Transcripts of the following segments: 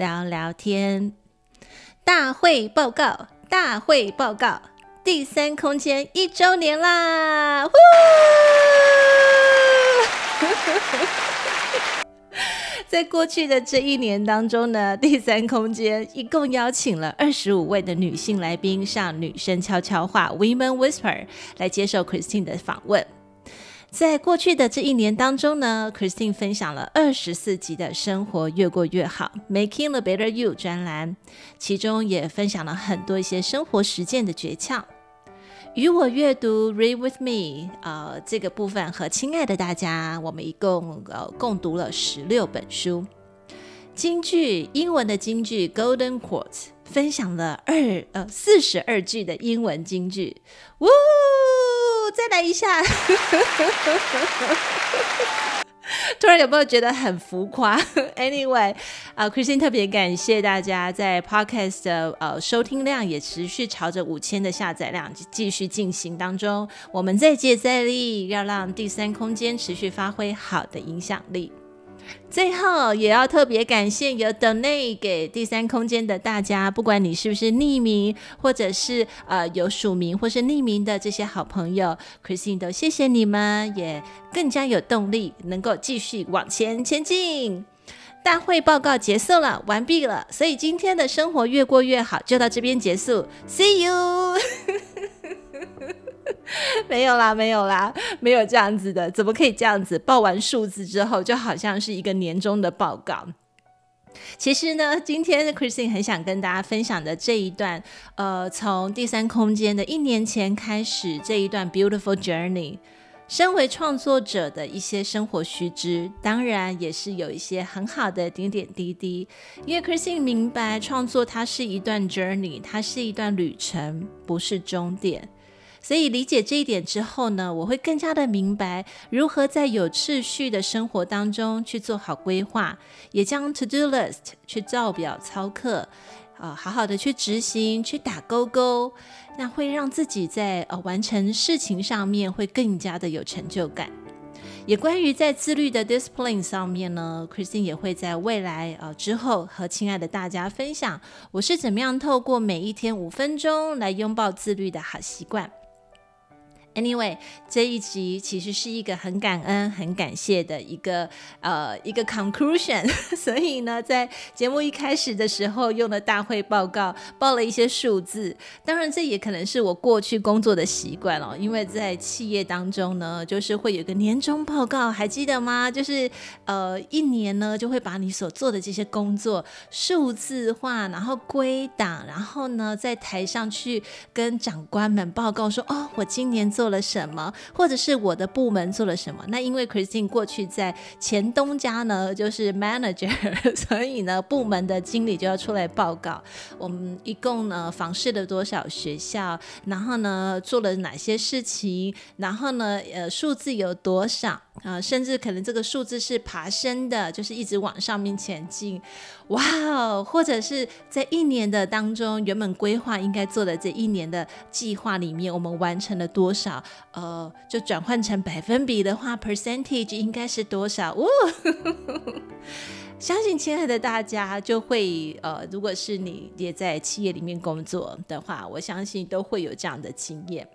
聊聊天。大会报告，大会报告，第三空间一周年啦！在过去的这一年当中呢，第三空间一共邀请了二十五位的女性来宾上女生悄悄话 （Women Whisper） 来接受 Christine 的访问。在过去的这一年当中呢，Christine 分享了二十四集的生活越过越好 Making the Better You 专栏，其中也分享了很多一些生活实践的诀窍。与我阅读 Read with me，呃，这个部分和亲爱的大家，我们一共呃共读了十六本书。京剧，英文的京剧 Golden Quartz 分享了二呃四十二句的英文京剧，呜。再来一下，突然有没有觉得很浮夸？Anyway，啊、，Christine 特别感谢大家在 Podcast 的呃收听量也持续朝着五千的下载量继续进行当中，我们再接再厉，要让第三空间持续发挥好的影响力。最后也要特别感谢有 donate 给第三空间的大家，不管你是不是匿名，或者是呃有署名或是匿名的这些好朋友，Christine 都谢谢你们，也更加有动力能够继续往前前进。大会报告结束了，完毕了，所以今天的生活越过越好就到这边结束，See you。没有啦，没有啦，没有这样子的，怎么可以这样子？报完数字之后，就好像是一个年终的报告。其实呢，今天 Christine 很想跟大家分享的这一段，呃，从第三空间的一年前开始这一段 Beautiful Journey，身为创作者的一些生活须知，当然也是有一些很好的点点滴滴。因为 Christine 明白，创作它是一段 journey，它是一段旅程，不是终点。所以理解这一点之后呢，我会更加的明白如何在有秩序的生活当中去做好规划，也将 to do list 去照表操课，啊，好好的去执行，去打勾勾，那会让自己在呃完成事情上面会更加的有成就感。也关于在自律的 discipline 上面呢，Christine 也会在未来呃之后和亲爱的大家分享，我是怎么样透过每一天五分钟来拥抱自律的好习惯。Anyway，这一集其实是一个很感恩、很感谢的一个呃一个 conclusion，所以呢，在节目一开始的时候用了大会报告，报了一些数字。当然，这也可能是我过去工作的习惯哦，因为在企业当中呢，就是会有个年终报告，还记得吗？就是呃一年呢就会把你所做的这些工作数字化，然后归档，然后呢在台上去跟长官们报告说，哦，我今年做。做了什么，或者是我的部门做了什么？那因为 Christine 过去在前东家呢，就是 manager，所以呢，部门的经理就要出来报告，我们一共呢访视了多少学校，然后呢做了哪些事情，然后呢呃数字有多少啊、甚至可能这个数字是爬升的，就是一直往上面前进。哇哦！或者是在一年的当中，原本规划应该做的这一年的计划里面，我们完成了多少？呃，就转换成百分比的话，percentage 应该是多少？哦，相信亲爱的大家就会呃，如果是你也在企业里面工作的话，我相信都会有这样的经验。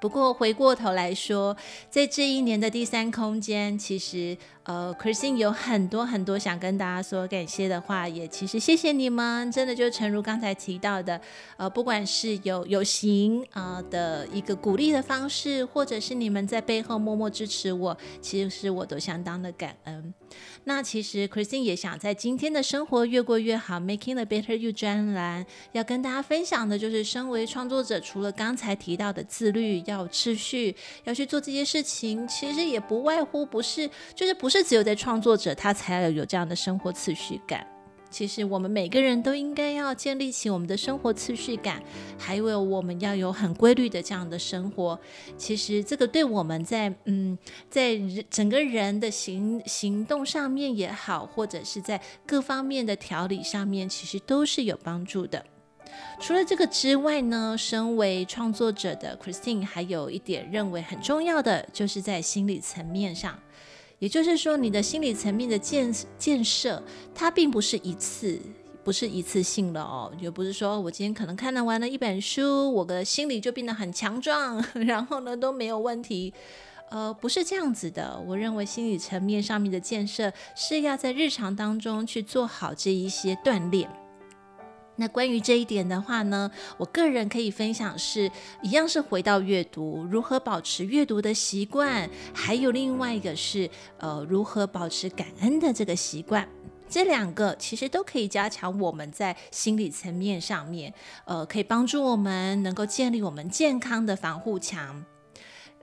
不过回过头来说，在这一年的第三空间，其实呃，Christine 有很多很多想跟大家说感谢的话，也其实谢谢你们，真的就诚如刚才提到的，呃，不管是有有形啊、呃、的一个鼓励的方式，或者是你们在背后默默支持我，其实是我都相当的感恩。那其实 Christine 也想在今天的生活越过越好，Making a Better You 专栏要跟大家分享的，就是身为创作者，除了刚才提到的自律，要持续要去做这些事情，其实也不外乎不是，就是不是只有在创作者他才要有这样的生活次序感。其实我们每个人都应该要建立起我们的生活次序感，还有我们要有很规律的这样的生活。其实这个对我们在嗯，在整个人的行行动上面也好，或者是在各方面的调理上面，其实都是有帮助的。除了这个之外呢，身为创作者的 Christine 还有一点认为很重要的，就是在心理层面上。也就是说，你的心理层面的建建设，它并不是一次，不是一次性的哦。也不是说我今天可能看了完了一本书，我的心理就变得很强壮，然后呢都没有问题。呃，不是这样子的。我认为心理层面上面的建设，是要在日常当中去做好这一些锻炼。那关于这一点的话呢，我个人可以分享是一样是回到阅读，如何保持阅读的习惯，还有另外一个是呃如何保持感恩的这个习惯，这两个其实都可以加强我们在心理层面上面，呃，可以帮助我们能够建立我们健康的防护墙。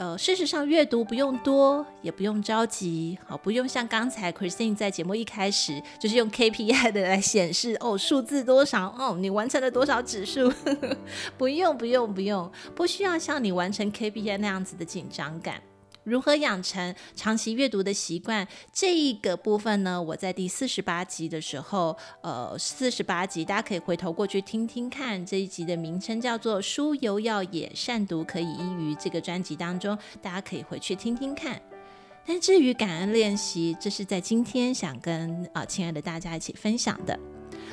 呃，事实上，阅读不用多，也不用着急，好，不用像刚才 Christine 在节目一开始就是用 KPI 的来显示哦，数字多少哦，你完成了多少指数，不用，不用，不用，不需要像你完成 KPI 那样子的紧张感。如何养成长期阅读的习惯？这一个部分呢，我在第四十八集的时候，呃，四十八集大家可以回头过去听听看。这一集的名称叫做“书犹要也，善读可以医愚”。这个专辑当中，大家可以回去听听看。但至于感恩练习，这是在今天想跟啊、亲爱的大家一起分享的。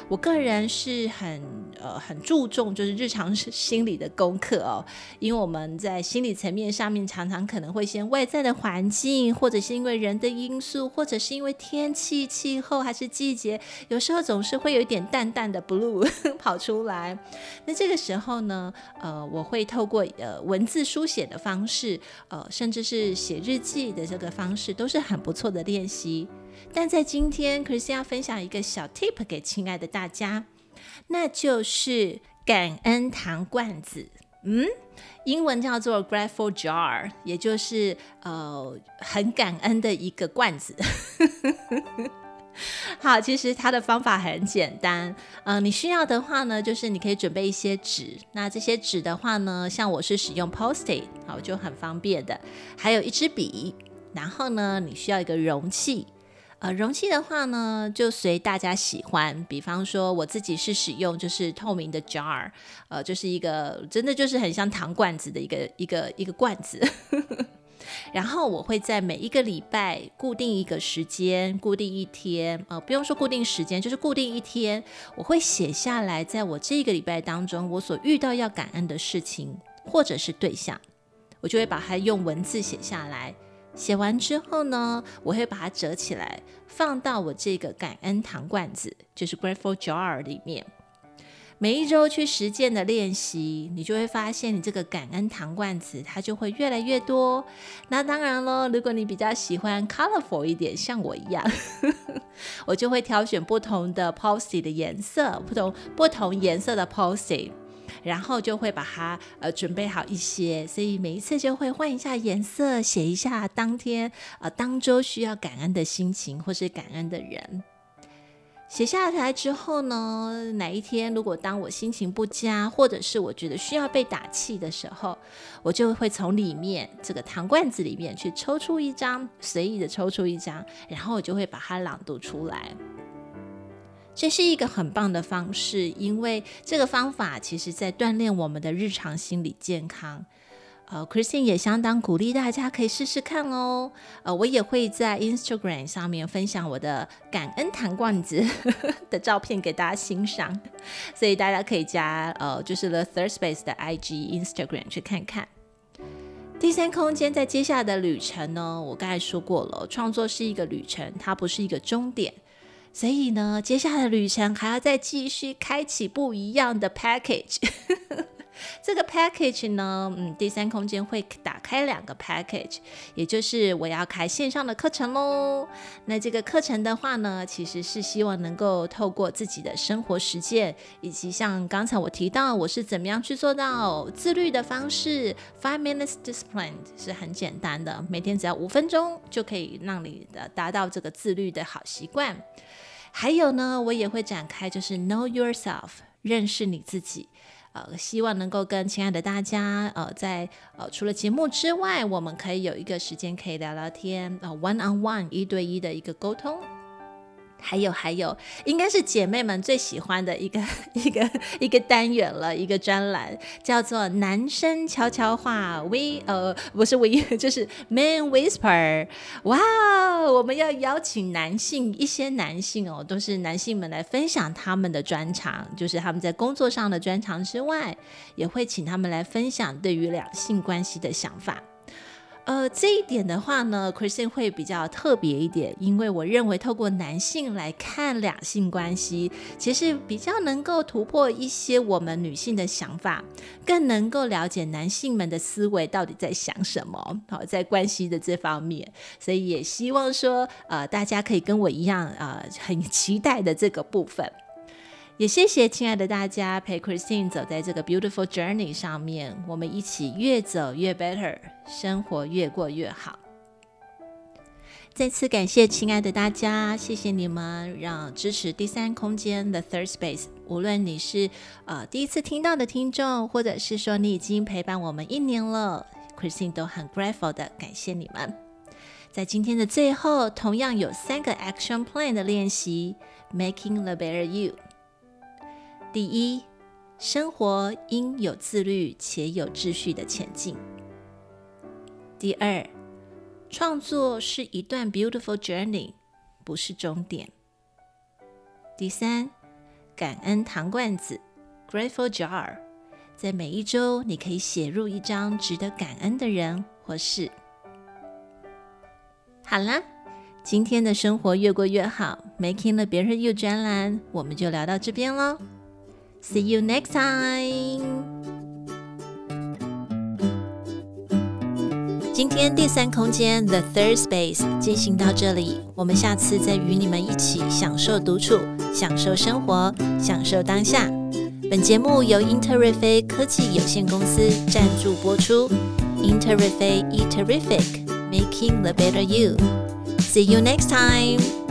我个人是很呃很注重就是日常心理的功课哦，因为我们在心理层面上面常常可能会先外在的环境，或者是因为人的因素，或者是因为天气、气候还是季节，有时候总是会有一点淡淡的 blue 跑出来。那这个时候呢，呃，我会透过呃文字书写的方式，呃，甚至是写日记的这个方式，都是很不错的练习。但在今天，Chris 要分享一个小 tip 给亲爱的大家，那就是感恩糖罐子。嗯，英文叫做 grateful jar，也就是呃很感恩的一个罐子。好，其实它的方法很简单。嗯、呃，你需要的话呢，就是你可以准备一些纸。那这些纸的话呢，像我是使用 Post-it，好，就很方便的。还有一支笔，然后呢，你需要一个容器。呃，容器的话呢，就随大家喜欢。比方说，我自己是使用就是透明的 jar，呃，就是一个真的就是很像糖罐子的一个一个一个罐子。然后我会在每一个礼拜固定一个时间，固定一天，呃，不用说固定时间，就是固定一天，我会写下来，在我这个礼拜当中，我所遇到要感恩的事情或者是对象，我就会把它用文字写下来。写完之后呢，我会把它折起来，放到我这个感恩糖罐子，就是 Grateful Jar 里面。每一周去实践的练习，你就会发现你这个感恩糖罐子它就会越来越多。那当然咯，如果你比较喜欢 colorful 一点，像我一样，我就会挑选不同的 Post-it 的颜色，不同不同颜色的 Post-it。然后就会把它呃准备好一些，所以每一次就会换一下颜色，写一下当天呃当周需要感恩的心情或是感恩的人。写下来之后呢，哪一天如果当我心情不佳，或者是我觉得需要被打气的时候，我就会从里面这个糖罐子里面去抽出一张，随意的抽出一张，然后我就会把它朗读出来。这是一个很棒的方式，因为这个方法其实在锻炼我们的日常心理健康。呃，Christine 也相当鼓励大家可以试试看哦。呃，我也会在 Instagram 上面分享我的感恩糖罐子的照片给大家欣赏，所以大家可以加呃，就是 The Third Space 的 IG Instagram 去看看。第三空间在接下来的旅程呢，我刚才说过了，创作是一个旅程，它不是一个终点。所以呢，接下来的旅程还要再继续开启不一样的 package。这个 package 呢，嗯，第三空间会打开两个 package，也就是我要开线上的课程喽。那这个课程的话呢，其实是希望能够透过自己的生活实践，以及像刚才我提到我是怎么样去做到自律的方式，five minutes discipline 是很简单的，每天只要五分钟就可以让你的达到这个自律的好习惯。还有呢，我也会展开就是 Know Yourself，认识你自己。呃，希望能够跟亲爱的大家，呃，在呃除了节目之外，我们可以有一个时间可以聊聊天，呃，one on one 一对一的一个沟通。还有还有，应该是姐妹们最喜欢的一个 一个一个单元了，一个专栏叫做“男生悄悄话 ”，We 呃不是 We 就是 Man Whisper。哇，我们要邀请男性一些男性哦，都是男性们来分享他们的专长，就是他们在工作上的专长之外，也会请他们来分享对于两性关系的想法。呃，这一点的话呢，Christian 会比较特别一点，因为我认为透过男性来看两性关系，其实比较能够突破一些我们女性的想法，更能够了解男性们的思维到底在想什么。好，在关系的这方面，所以也希望说，呃，大家可以跟我一样，呃，很期待的这个部分。也谢谢亲爱的大家陪 Christine 走在这个 beautiful journey 上面，我们一起越走越 better，生活越过越好。再次感谢亲爱的大家，谢谢你们让支持第三空间的 Third Space。无论你是呃第一次听到的听众，或者是说你已经陪伴我们一年了，Christine 都很 grateful 的感谢你们。在今天的最后，同样有三个 action plan 的练习，Making the better you。第一，生活应有自律且有秩序的前进。第二，创作是一段 beautiful journey，不是终点。第三，感恩糖罐子 grateful jar，在每一周你可以写入一张值得感恩的人或事。好啦，今天的生活越过越好，Making the BEAR You 专栏，我们就聊到这边喽。See you next time。今天第三空间 The Third Space 进行到这里，我们下次再与你们一起享受独处，享受生活，享受当下。本节目由英特瑞飞科技有限公司赞助播出。英特瑞飞 E Terrific，Making the Better You。See you next time。